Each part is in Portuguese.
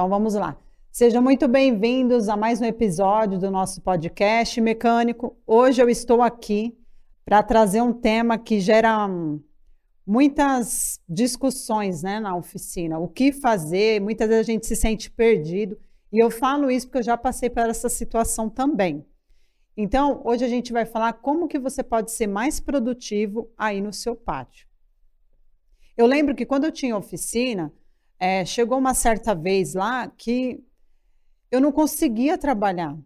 Então vamos lá. Sejam muito bem-vindos a mais um episódio do nosso podcast mecânico. Hoje eu estou aqui para trazer um tema que gera muitas discussões né, na oficina. O que fazer? Muitas vezes a gente se sente perdido. E eu falo isso porque eu já passei por essa situação também. Então, hoje a gente vai falar como que você pode ser mais produtivo aí no seu pátio. Eu lembro que quando eu tinha oficina, é, chegou uma certa vez lá que eu não conseguia trabalhar,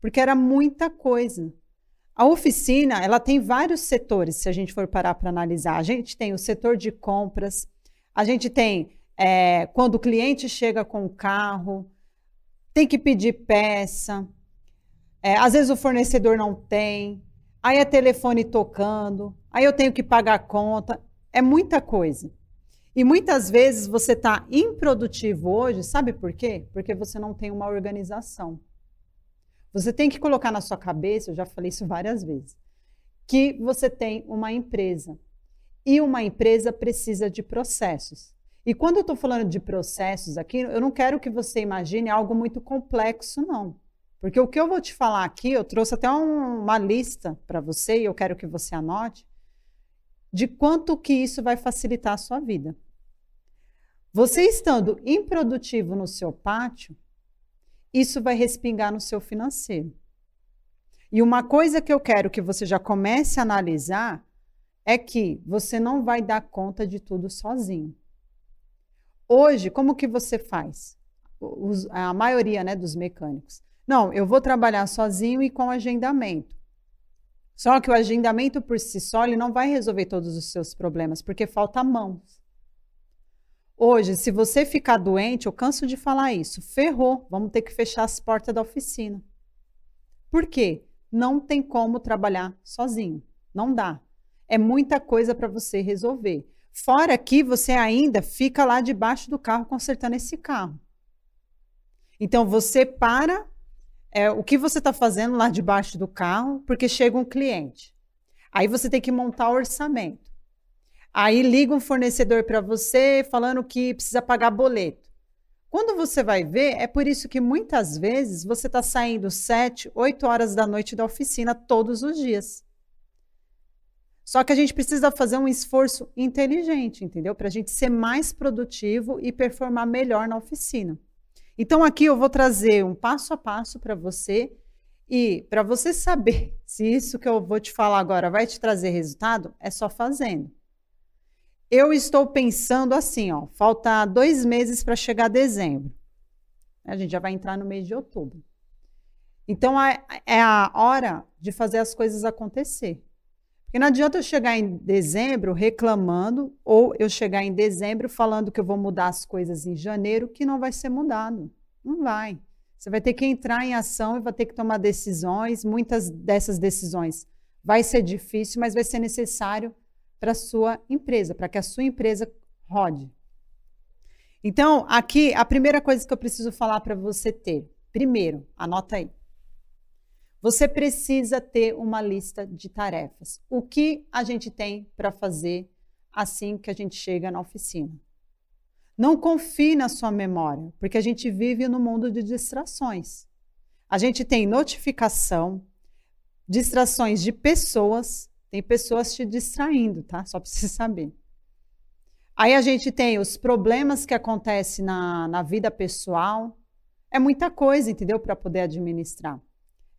porque era muita coisa. A oficina, ela tem vários setores, se a gente for parar para analisar. A gente tem o setor de compras, a gente tem é, quando o cliente chega com o carro, tem que pedir peça, é, às vezes o fornecedor não tem, aí é telefone tocando, aí eu tenho que pagar a conta, é muita coisa. E muitas vezes você está improdutivo hoje, sabe por quê? Porque você não tem uma organização. Você tem que colocar na sua cabeça, eu já falei isso várias vezes, que você tem uma empresa. E uma empresa precisa de processos. E quando eu estou falando de processos aqui, eu não quero que você imagine algo muito complexo, não. Porque o que eu vou te falar aqui, eu trouxe até um, uma lista para você e eu quero que você anote de quanto que isso vai facilitar a sua vida. Você estando improdutivo no seu pátio, isso vai respingar no seu financeiro. E uma coisa que eu quero que você já comece a analisar é que você não vai dar conta de tudo sozinho. Hoje, como que você faz? A maioria né, dos mecânicos. Não, eu vou trabalhar sozinho e com agendamento. Só que o agendamento por si só ele não vai resolver todos os seus problemas, porque falta mãos. Hoje, se você ficar doente, eu canso de falar isso, ferrou, vamos ter que fechar as portas da oficina. Por quê? Não tem como trabalhar sozinho. Não dá. É muita coisa para você resolver. Fora que você ainda fica lá debaixo do carro consertando esse carro. Então você para é, o que você está fazendo lá debaixo do carro, porque chega um cliente. Aí você tem que montar o orçamento. Aí liga um fornecedor para você falando que precisa pagar boleto. Quando você vai ver, é por isso que muitas vezes você está saindo 7, 8 horas da noite da oficina todos os dias. Só que a gente precisa fazer um esforço inteligente, entendeu? Para a gente ser mais produtivo e performar melhor na oficina. Então, aqui eu vou trazer um passo a passo para você e para você saber se isso que eu vou te falar agora vai te trazer resultado, é só fazendo. Eu estou pensando assim, ó, falta dois meses para chegar dezembro. A gente já vai entrar no mês de outubro. Então é a hora de fazer as coisas acontecer. Porque não adianta eu chegar em dezembro reclamando, ou eu chegar em dezembro falando que eu vou mudar as coisas em janeiro, que não vai ser mudado. Não vai. Você vai ter que entrar em ação e vai ter que tomar decisões. Muitas dessas decisões vai ser difícil, mas vai ser necessário para a sua empresa, para que a sua empresa rode. Então, aqui, a primeira coisa que eu preciso falar para você ter. Primeiro, anota aí. Você precisa ter uma lista de tarefas. O que a gente tem para fazer assim que a gente chega na oficina? Não confie na sua memória, porque a gente vive no mundo de distrações. A gente tem notificação, distrações de pessoas tem pessoas te distraindo, tá? Só para você saber. Aí a gente tem os problemas que acontecem na, na vida pessoal. É muita coisa, entendeu? Para poder administrar.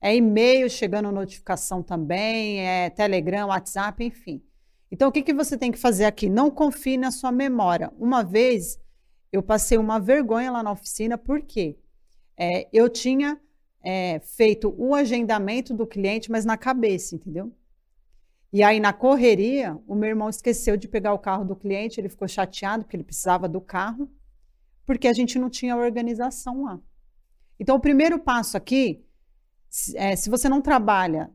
É e-mail chegando notificação também, é Telegram, WhatsApp, enfim. Então, o que, que você tem que fazer aqui? Não confie na sua memória. Uma vez eu passei uma vergonha lá na oficina, porque é, eu tinha é, feito o agendamento do cliente, mas na cabeça, entendeu? E aí, na correria, o meu irmão esqueceu de pegar o carro do cliente, ele ficou chateado porque ele precisava do carro, porque a gente não tinha organização lá. Então, o primeiro passo aqui, é, se você não trabalha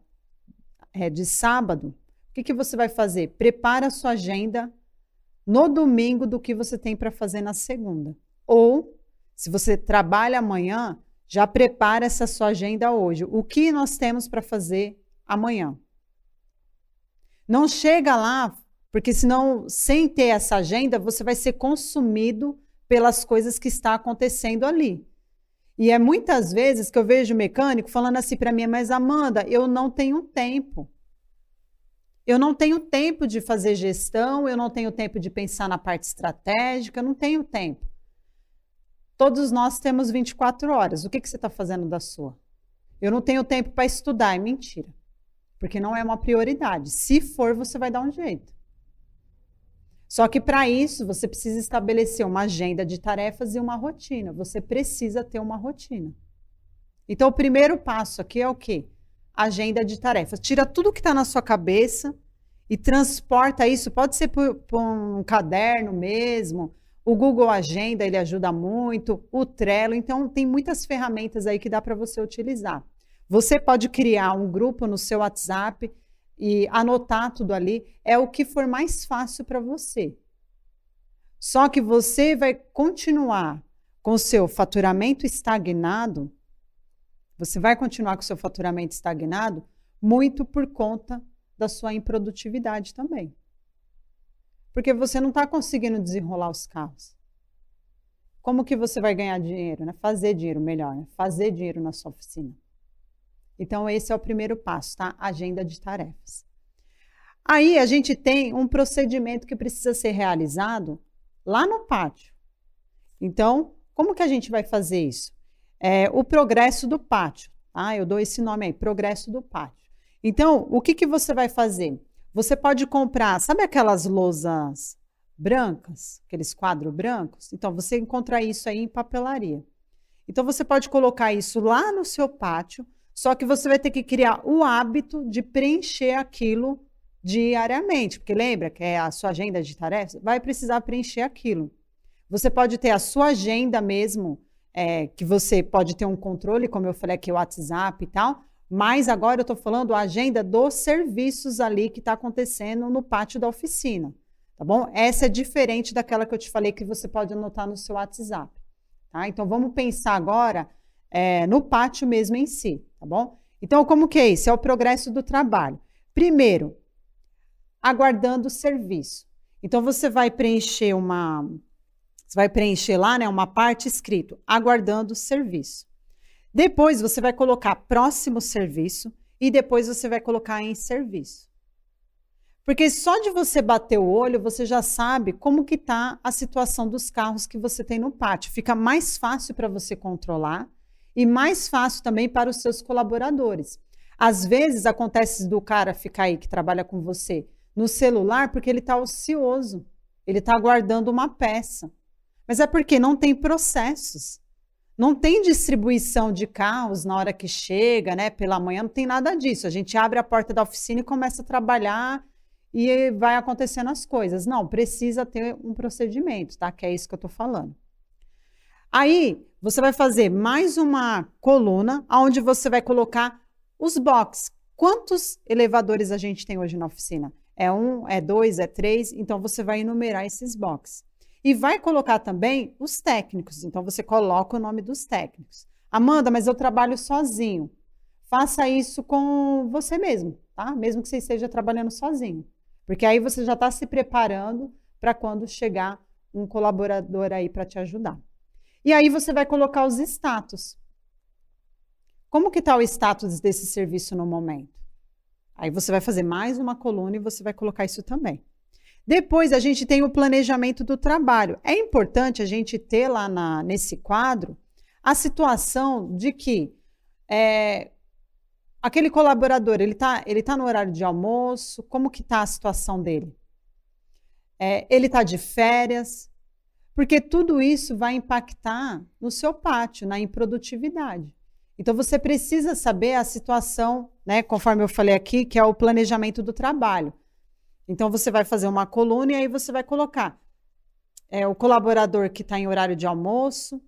é, de sábado, o que, que você vai fazer? Prepara a sua agenda no domingo do que você tem para fazer na segunda. Ou, se você trabalha amanhã, já prepara essa sua agenda hoje. O que nós temos para fazer amanhã? Não chega lá, porque senão, sem ter essa agenda, você vai ser consumido pelas coisas que está acontecendo ali. E é muitas vezes que eu vejo o mecânico falando assim para mim, mas Amanda, eu não tenho tempo. Eu não tenho tempo de fazer gestão, eu não tenho tempo de pensar na parte estratégica, eu não tenho tempo. Todos nós temos 24 horas. O que, que você está fazendo da sua? Eu não tenho tempo para estudar. É mentira. Porque não é uma prioridade. Se for, você vai dar um jeito. Só que para isso, você precisa estabelecer uma agenda de tarefas e uma rotina. Você precisa ter uma rotina. Então, o primeiro passo aqui é o quê? Agenda de tarefas. Tira tudo que está na sua cabeça e transporta isso. Pode ser por, por um caderno mesmo, o Google Agenda, ele ajuda muito, o Trello, então tem muitas ferramentas aí que dá para você utilizar. Você pode criar um grupo no seu WhatsApp e anotar tudo ali, é o que for mais fácil para você. Só que você vai continuar com seu faturamento estagnado, você vai continuar com seu faturamento estagnado muito por conta da sua improdutividade também porque você não está conseguindo desenrolar os carros. Como que você vai ganhar dinheiro? Né? Fazer dinheiro, melhor, né? fazer dinheiro na sua oficina. Então, esse é o primeiro passo, tá? Agenda de tarefas. Aí a gente tem um procedimento que precisa ser realizado lá no pátio. Então, como que a gente vai fazer isso? É o progresso do pátio. Tá? Eu dou esse nome aí, progresso do pátio. Então, o que, que você vai fazer? Você pode comprar, sabe aquelas lousas brancas, aqueles quadros brancos? Então, você encontra isso aí em papelaria. Então, você pode colocar isso lá no seu pátio, só que você vai ter que criar o hábito de preencher aquilo diariamente, porque lembra que é a sua agenda de tarefas? Vai precisar preencher aquilo. Você pode ter a sua agenda mesmo, é, que você pode ter um controle, como eu falei aqui, o WhatsApp e tal, mas agora eu estou falando a agenda dos serviços ali que está acontecendo no pátio da oficina. Tá bom? Essa é diferente daquela que eu te falei que você pode anotar no seu WhatsApp. Tá? Então vamos pensar agora é, no pátio mesmo em si, tá bom? Então, como que é isso? É o progresso do trabalho. Primeiro, aguardando o serviço. Então, você vai preencher uma. Você vai preencher lá, né, uma parte escrito, aguardando o serviço. Depois você vai colocar próximo serviço e depois você vai colocar em serviço. Porque só de você bater o olho, você já sabe como que está a situação dos carros que você tem no pátio. Fica mais fácil para você controlar e mais fácil também para os seus colaboradores. Às vezes acontece do cara ficar aí que trabalha com você no celular porque ele está ocioso, ele está aguardando uma peça. Mas é porque não tem processos. Não tem distribuição de carros na hora que chega, né? Pela manhã, não tem nada disso. A gente abre a porta da oficina e começa a trabalhar e vai acontecendo as coisas. Não, precisa ter um procedimento, tá? Que é isso que eu tô falando. Aí, você vai fazer mais uma coluna onde você vai colocar os boxes. Quantos elevadores a gente tem hoje na oficina? É um, é dois, é três? Então, você vai enumerar esses boxes. E vai colocar também os técnicos. Então, você coloca o nome dos técnicos. Amanda, mas eu trabalho sozinho. Faça isso com você mesmo, tá? Mesmo que você esteja trabalhando sozinho. Porque aí você já está se preparando para quando chegar um colaborador aí para te ajudar. E aí você vai colocar os status. Como que está o status desse serviço no momento? Aí você vai fazer mais uma coluna e você vai colocar isso também. Depois a gente tem o planejamento do trabalho. É importante a gente ter lá na, nesse quadro a situação de que é, aquele colaborador ele está ele tá no horário de almoço, como que está a situação dele? É, ele está de férias, porque tudo isso vai impactar no seu pátio, na improdutividade. Então você precisa saber a situação, né, conforme eu falei aqui, que é o planejamento do trabalho. Então você vai fazer uma coluna e aí você vai colocar é, o colaborador que está em horário de almoço,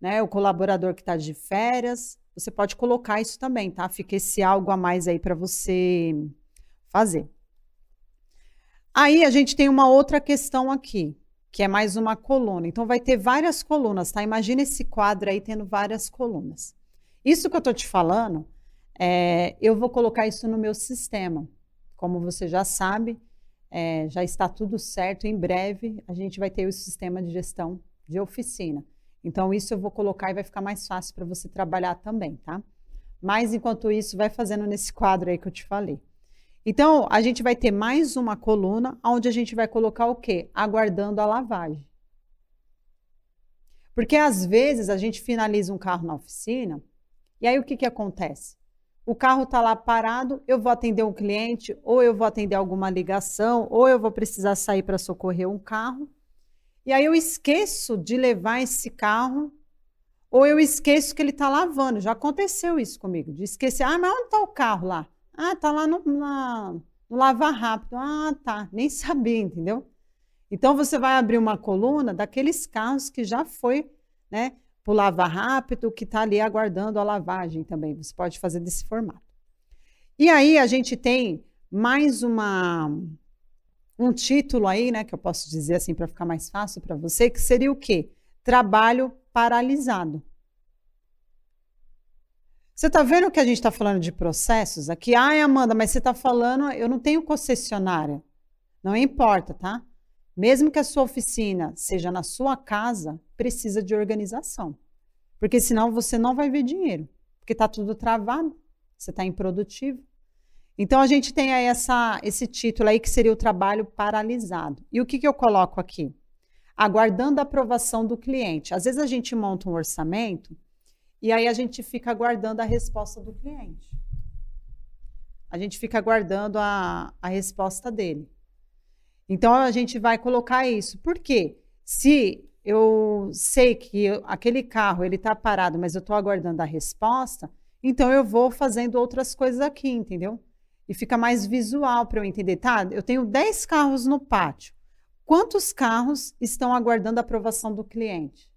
né? O colaborador que está de férias. Você pode colocar isso também, tá? Fica esse algo a mais aí para você fazer. Aí a gente tem uma outra questão aqui, que é mais uma coluna. Então vai ter várias colunas, tá? Imagina esse quadro aí tendo várias colunas. Isso que eu estou te falando, é, eu vou colocar isso no meu sistema. Como você já sabe, é, já está tudo certo. Em breve a gente vai ter o sistema de gestão de oficina. Então, isso eu vou colocar e vai ficar mais fácil para você trabalhar também, tá? Mas, enquanto isso, vai fazendo nesse quadro aí que eu te falei. Então, a gente vai ter mais uma coluna onde a gente vai colocar o quê? Aguardando a lavagem. Porque, às vezes, a gente finaliza um carro na oficina e aí o que, que acontece? O carro está lá parado, eu vou atender um cliente, ou eu vou atender alguma ligação, ou eu vou precisar sair para socorrer um carro. E aí eu esqueço de levar esse carro, ou eu esqueço que ele está lavando. Já aconteceu isso comigo, de esquecer. Ah, mas onde está o carro lá? Ah, está lá no, na, no lavar rápido. Ah, tá. Nem sabia, entendeu? Então você vai abrir uma coluna daqueles carros que já foi, né? Para o lavar rápido, que está ali aguardando a lavagem também. Você pode fazer desse formato. E aí a gente tem mais uma um título aí, né, que eu posso dizer assim para ficar mais fácil para você, que seria o quê? Trabalho paralisado. Você está vendo que a gente está falando de processos aqui? Ai, Amanda, mas você está falando, eu não tenho concessionária. Não importa, tá? Mesmo que a sua oficina seja na sua casa, precisa de organização. Porque senão você não vai ver dinheiro. Porque está tudo travado, você está improdutivo. Então a gente tem aí essa, esse título aí que seria o trabalho paralisado. E o que, que eu coloco aqui? Aguardando a aprovação do cliente. Às vezes a gente monta um orçamento e aí a gente fica aguardando a resposta do cliente. A gente fica aguardando a, a resposta dele. Então a gente vai colocar isso. Por quê? Se eu sei que eu, aquele carro ele está parado, mas eu estou aguardando a resposta, então eu vou fazendo outras coisas aqui, entendeu? e fica mais visual para eu entender. Tá, eu tenho 10 carros no pátio. Quantos carros estão aguardando a aprovação do cliente?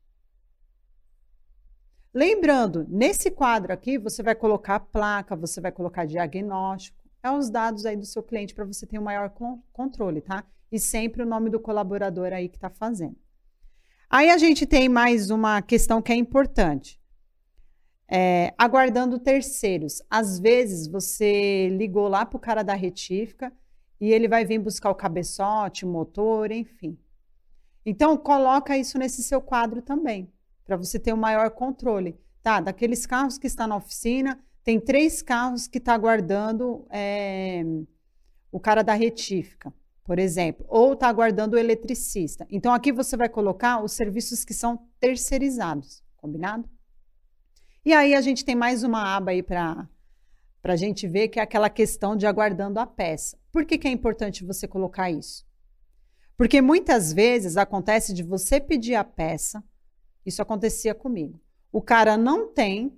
Lembrando, nesse quadro aqui, você vai colocar placa, você vai colocar diagnóstico, é os dados aí do seu cliente para você ter um maior controle, tá? E sempre o nome do colaborador aí que está fazendo. Aí a gente tem mais uma questão que é importante é, aguardando terceiros. Às vezes você ligou lá para o cara da retífica e ele vai vir buscar o cabeçote, o motor, enfim. Então coloca isso nesse seu quadro também, para você ter um maior controle. Tá, daqueles carros que está na oficina, tem três carros que está aguardando é, o cara da retífica, por exemplo, ou está aguardando o eletricista. Então aqui você vai colocar os serviços que são terceirizados, combinado? E aí a gente tem mais uma aba aí para a gente ver, que é aquela questão de aguardando a peça. Por que, que é importante você colocar isso? Porque muitas vezes acontece de você pedir a peça, isso acontecia comigo. O cara não tem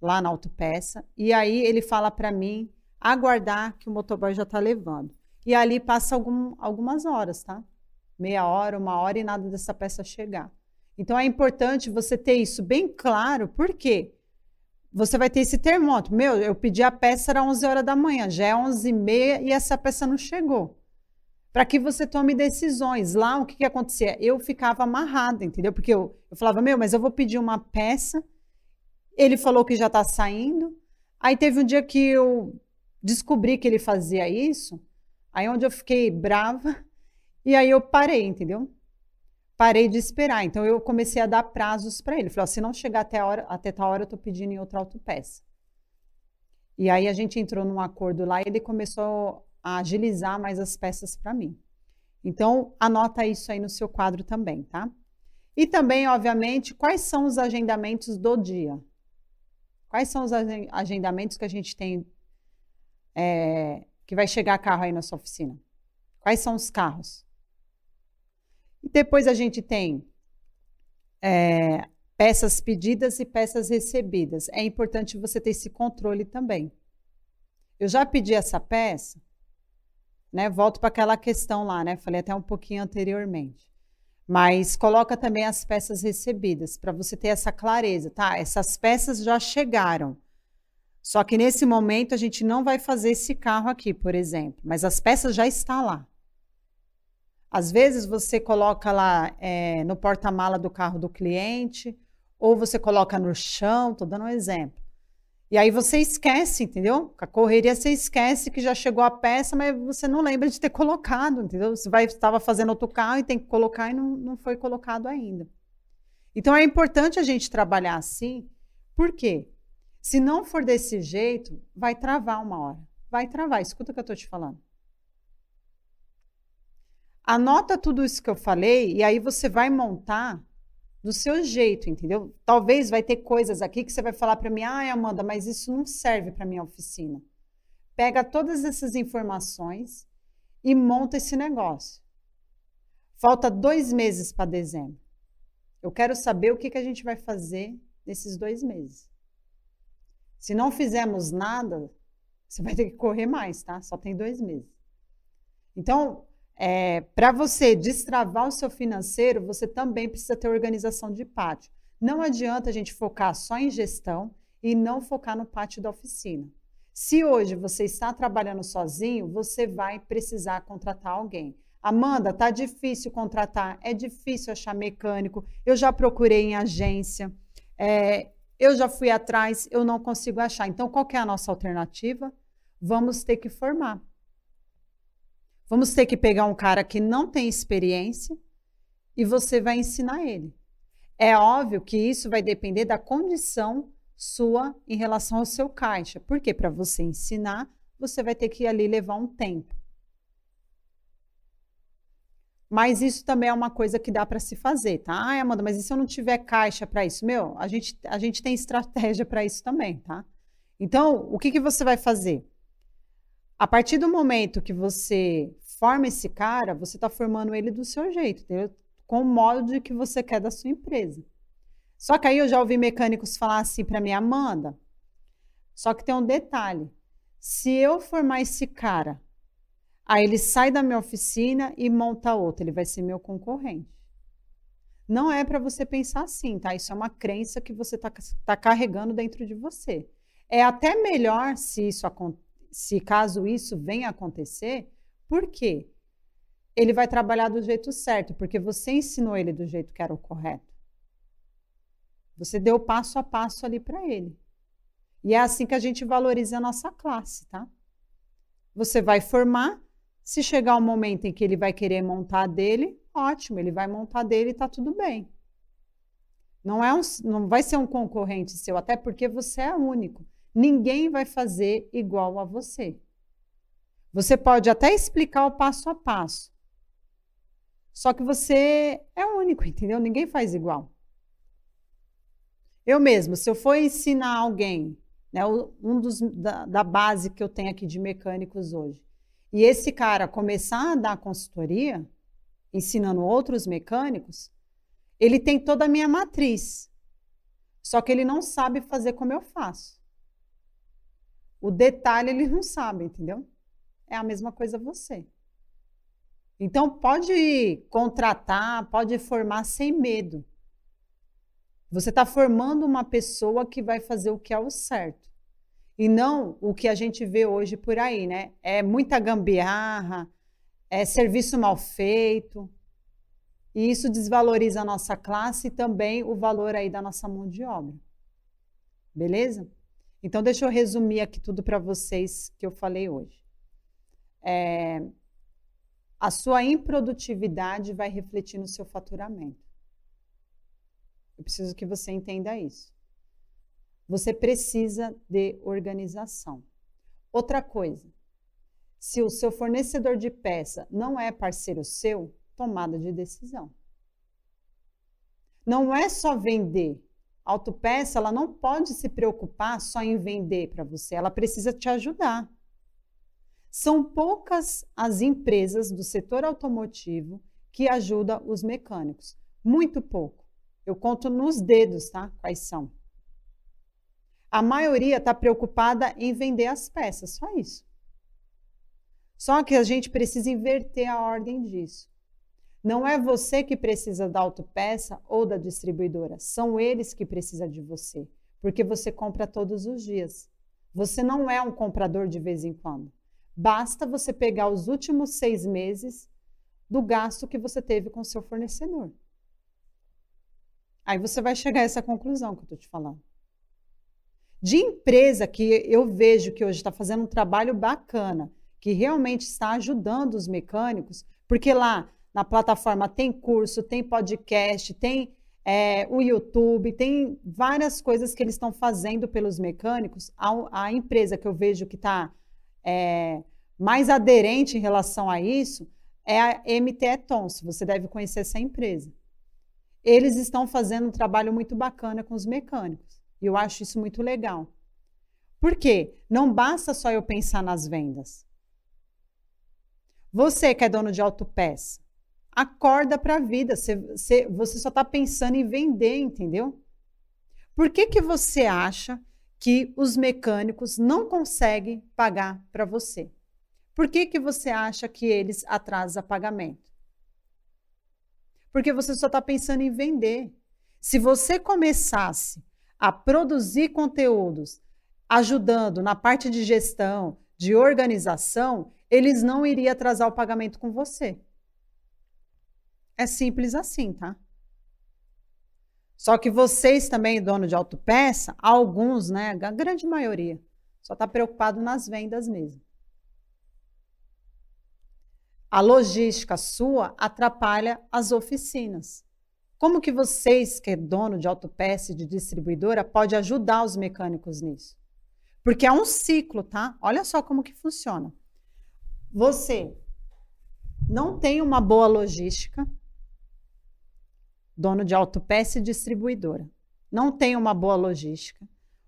lá na autopeça, e aí ele fala para mim aguardar que o motoboy já está levando. E ali passa algum, algumas horas, tá? Meia hora, uma hora e nada dessa peça chegar. Então é importante você ter isso bem claro, porque você vai ter esse termômetro. Meu, eu pedi a peça, era 11 horas da manhã, já é 11 e meia e essa peça não chegou. Para que você tome decisões. Lá, o que, que acontecia? Eu ficava amarrada, entendeu? Porque eu, eu falava, meu, mas eu vou pedir uma peça. Ele falou que já está saindo. Aí teve um dia que eu descobri que ele fazia isso, aí onde eu fiquei brava, e aí eu parei, entendeu? parei de esperar. Então eu comecei a dar prazos para ele. Falei, se não chegar até a hora, até tal hora, eu estou pedindo em outra autopeça. E aí a gente entrou num acordo lá e ele começou a agilizar mais as peças para mim. Então anota isso aí no seu quadro também, tá? E também, obviamente, quais são os agendamentos do dia? Quais são os agendamentos que a gente tem é, que vai chegar carro aí na sua oficina? Quais são os carros? E depois a gente tem é, peças pedidas e peças recebidas. É importante você ter esse controle também. Eu já pedi essa peça, né? Volto para aquela questão lá, né? Falei até um pouquinho anteriormente. Mas coloca também as peças recebidas para você ter essa clareza, tá? Essas peças já chegaram. Só que nesse momento a gente não vai fazer esse carro aqui, por exemplo, mas as peças já estão lá. Às vezes você coloca lá é, no porta-mala do carro do cliente, ou você coloca no chão, estou dando um exemplo. E aí você esquece, entendeu? Com a correria você esquece que já chegou a peça, mas você não lembra de ter colocado, entendeu? Você vai estava fazendo outro carro e tem que colocar e não, não foi colocado ainda. Então é importante a gente trabalhar assim, por quê? Se não for desse jeito, vai travar uma hora. Vai travar. Escuta o que eu estou te falando. Anota tudo isso que eu falei e aí você vai montar do seu jeito, entendeu? Talvez vai ter coisas aqui que você vai falar para mim, ah, Amanda, mas isso não serve para minha oficina. Pega todas essas informações e monta esse negócio. Falta dois meses para dezembro. Eu quero saber o que, que a gente vai fazer nesses dois meses. Se não fizermos nada, você vai ter que correr mais, tá? Só tem dois meses. Então, é, para você destravar o seu financeiro, você também precisa ter organização de pátio. Não adianta a gente focar só em gestão e não focar no pátio da oficina. Se hoje você está trabalhando sozinho, você vai precisar contratar alguém. Amanda, tá difícil contratar, é difícil achar mecânico. Eu já procurei em agência, é, eu já fui atrás, eu não consigo achar. Então, qual é a nossa alternativa? Vamos ter que formar. Vamos ter que pegar um cara que não tem experiência e você vai ensinar ele. É óbvio que isso vai depender da condição sua em relação ao seu caixa. Porque para você ensinar, você vai ter que ali levar um tempo. Mas isso também é uma coisa que dá para se fazer, tá? Ah, Amanda, mas e se eu não tiver caixa para isso? Meu, a gente, a gente tem estratégia para isso também, tá? Então, o que, que você vai fazer? A partir do momento que você forma esse cara, você está formando ele do seu jeito, entendeu? com o modo que você quer da sua empresa. Só que aí eu já ouvi mecânicos falar assim para mim, Amanda, só que tem um detalhe. Se eu formar esse cara, aí ele sai da minha oficina e monta outra, ele vai ser meu concorrente. Não é para você pensar assim, tá? Isso é uma crença que você está tá carregando dentro de você. É até melhor se isso se caso isso venha acontecer, por quê? Ele vai trabalhar do jeito certo, porque você ensinou ele do jeito que era o correto. Você deu passo a passo ali para ele. E é assim que a gente valoriza a nossa classe, tá? Você vai formar, se chegar o um momento em que ele vai querer montar dele, ótimo, ele vai montar dele e tá tudo bem. Não, é um, não vai ser um concorrente seu, até porque você é único. Ninguém vai fazer igual a você. Você pode até explicar o passo a passo. Só que você é único, entendeu? Ninguém faz igual. Eu mesmo, se eu for ensinar alguém, né, um dos da, da base que eu tenho aqui de mecânicos hoje, e esse cara começar a dar consultoria, ensinando outros mecânicos, ele tem toda a minha matriz. Só que ele não sabe fazer como eu faço. O detalhe ele não sabe, entendeu? É a mesma coisa você. Então pode contratar, pode formar sem medo. Você está formando uma pessoa que vai fazer o que é o certo. E não o que a gente vê hoje por aí, né? É muita gambiarra, é serviço mal feito. E isso desvaloriza a nossa classe e também o valor aí da nossa mão de obra. Beleza? Então, deixa eu resumir aqui tudo para vocês que eu falei hoje. É, a sua improdutividade vai refletir no seu faturamento. Eu preciso que você entenda isso. Você precisa de organização. Outra coisa, se o seu fornecedor de peça não é parceiro seu, tomada de decisão. Não é só vender. Autopeça, ela não pode se preocupar só em vender para você, ela precisa te ajudar. São poucas as empresas do setor automotivo que ajudam os mecânicos. Muito pouco. Eu conto nos dedos, tá? Quais são. A maioria está preocupada em vender as peças, só isso. Só que a gente precisa inverter a ordem disso. Não é você que precisa da autopeça ou da distribuidora, são eles que precisam de você, porque você compra todos os dias. Você não é um comprador de vez em quando. Basta você pegar os últimos seis meses do gasto que você teve com seu fornecedor. Aí você vai chegar a essa conclusão que eu estou te falando. De empresa que eu vejo que hoje está fazendo um trabalho bacana, que realmente está ajudando os mecânicos, porque lá na plataforma tem curso, tem podcast, tem é, o YouTube, tem várias coisas que eles estão fazendo pelos mecânicos. A, a, empresa que eu vejo que está é, mais aderente em relação a isso é a MTE Tons. Você deve conhecer essa empresa. Eles estão fazendo um trabalho muito bacana com os mecânicos. E eu acho isso muito legal. Por quê? Não basta só eu pensar nas vendas. Você que é dono de autopeça, acorda para a vida. Você, você, só está pensando em vender, entendeu? Por que, que você acha que os mecânicos não conseguem pagar para você? Por que, que você acha que eles atrasam pagamento? Porque você só está pensando em vender. Se você começasse a produzir conteúdos ajudando na parte de gestão, de organização, eles não iriam atrasar o pagamento com você. É simples assim, tá? Só que vocês também, dono de autopeça, alguns, né, a grande maioria, só está preocupado nas vendas mesmo. A logística sua atrapalha as oficinas. Como que vocês, que é dono de autopeça e de distribuidora, pode ajudar os mecânicos nisso? Porque é um ciclo, tá? Olha só como que funciona. Você não tem uma boa logística, dono de autopeça e distribuidora, não tem uma boa logística.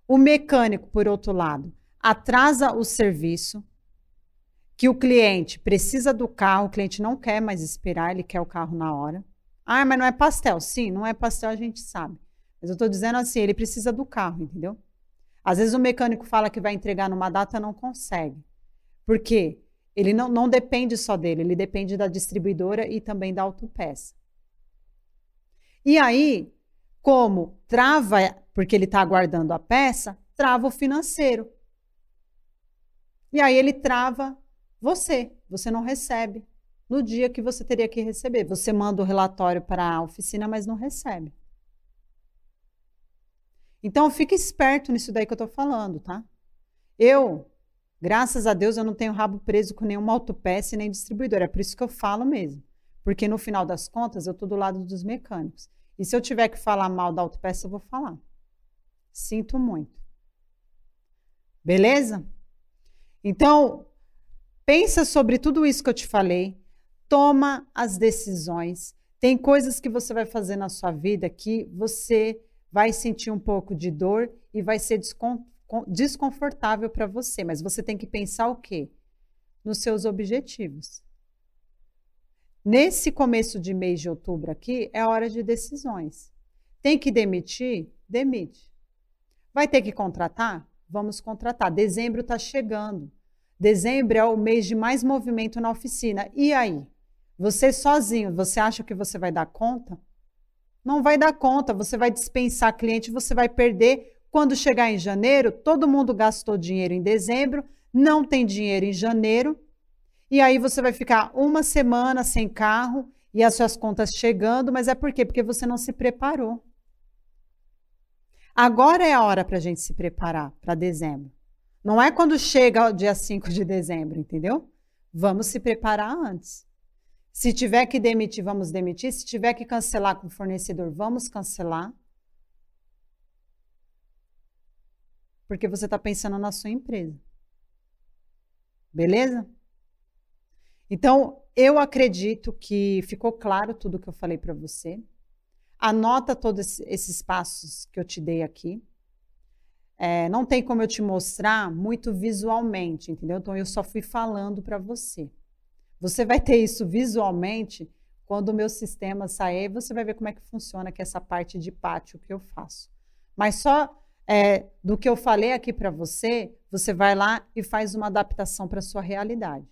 O mecânico, por outro lado, atrasa o serviço, que o cliente precisa do carro, o cliente não quer mais esperar, ele quer o carro na hora. Ah, mas não é pastel. Sim, não é pastel, a gente sabe. Mas eu estou dizendo assim, ele precisa do carro, entendeu? Às vezes o mecânico fala que vai entregar numa data, não consegue. Por quê? Ele não, não depende só dele, ele depende da distribuidora e também da autopeça. E aí, como trava, porque ele está aguardando a peça, trava o financeiro. E aí ele trava você, você não recebe no dia que você teria que receber. Você manda o relatório para a oficina, mas não recebe. Então, fique esperto nisso daí que eu estou falando, tá? Eu, graças a Deus, eu não tenho rabo preso com nenhuma autopeça e nem distribuidora. É por isso que eu falo mesmo. Porque no final das contas, eu estou do lado dos mecânicos. E se eu tiver que falar mal da autopeça, eu vou falar. Sinto muito. Beleza? Então, pensa sobre tudo isso que eu te falei. Toma as decisões. Tem coisas que você vai fazer na sua vida que você vai sentir um pouco de dor e vai ser desconfortável para você, mas você tem que pensar o quê? Nos seus objetivos. Nesse começo de mês de outubro aqui, é hora de decisões. Tem que demitir? Demite. Vai ter que contratar? Vamos contratar. Dezembro está chegando. Dezembro é o mês de mais movimento na oficina. E aí? Você sozinho, você acha que você vai dar conta? Não vai dar conta, você vai dispensar cliente, você vai perder. Quando chegar em janeiro, todo mundo gastou dinheiro em dezembro, não tem dinheiro em janeiro, e aí você vai ficar uma semana sem carro e as suas contas chegando, mas é por quê? Porque você não se preparou. Agora é a hora para a gente se preparar para dezembro. Não é quando chega o dia 5 de dezembro, entendeu? Vamos se preparar antes. Se tiver que demitir, vamos demitir. Se tiver que cancelar com o fornecedor, vamos cancelar. Porque você está pensando na sua empresa. Beleza? Então, eu acredito que ficou claro tudo que eu falei para você. Anota todos esses passos que eu te dei aqui. É, não tem como eu te mostrar muito visualmente, entendeu? Então, eu só fui falando para você. Você vai ter isso visualmente quando o meu sistema sair, você vai ver como é que funciona que é essa parte de pátio que eu faço. Mas só é, do que eu falei aqui para você, você vai lá e faz uma adaptação para sua realidade.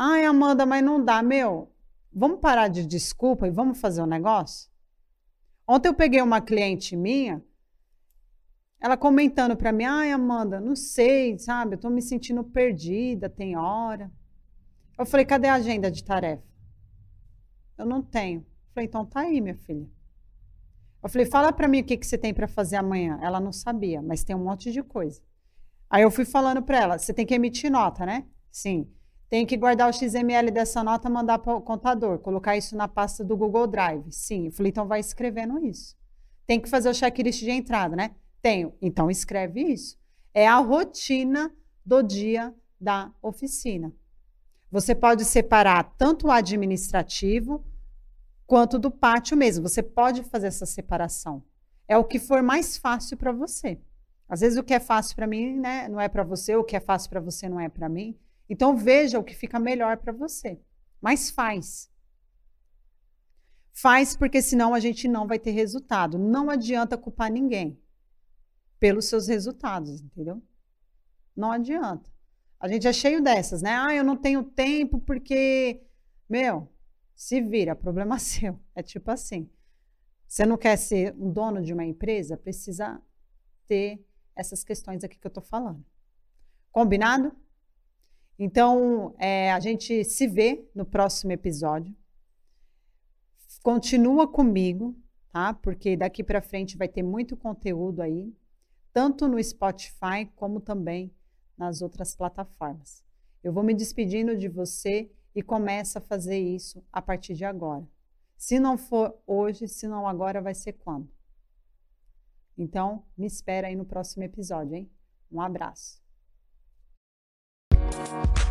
Ai, Amanda, mas não dá, meu. Vamos parar de desculpa e vamos fazer um negócio? Ontem eu peguei uma cliente minha ela comentando para mim, ai Amanda, não sei, sabe, eu tô me sentindo perdida, tem hora. Eu falei, cadê a agenda de tarefa? Eu não tenho. Eu falei, então tá aí, minha filha. Eu falei, fala para mim o que, que você tem para fazer amanhã. Ela não sabia, mas tem um monte de coisa. Aí eu fui falando para ela, você tem que emitir nota, né? Sim. Tem que guardar o XML dessa nota, mandar para o contador, colocar isso na pasta do Google Drive. Sim, eu falei, então vai escrevendo isso. Tem que fazer o checklist de entrada, né? Tenho. Então escreve isso. É a rotina do dia da oficina. Você pode separar tanto o administrativo quanto do pátio mesmo. Você pode fazer essa separação. É o que for mais fácil para você. Às vezes o que é fácil para mim, né, não é para você, o que é fácil para você não é para mim. Então veja o que fica melhor para você. Mas faz. Faz porque senão a gente não vai ter resultado. Não adianta culpar ninguém pelos seus resultados, entendeu? Não adianta. A gente é cheio dessas, né? Ah, eu não tenho tempo porque, meu, se vira, problema seu. É tipo assim. Você não quer ser um dono de uma empresa, precisa ter essas questões aqui que eu estou falando. Combinado? Então, é, a gente se vê no próximo episódio. Continua comigo, tá? Porque daqui para frente vai ter muito conteúdo aí, tanto no Spotify como também nas outras plataformas. Eu vou me despedindo de você e começa a fazer isso a partir de agora. Se não for hoje, se não agora, vai ser quando? Então, me espera aí no próximo episódio, hein? Um abraço.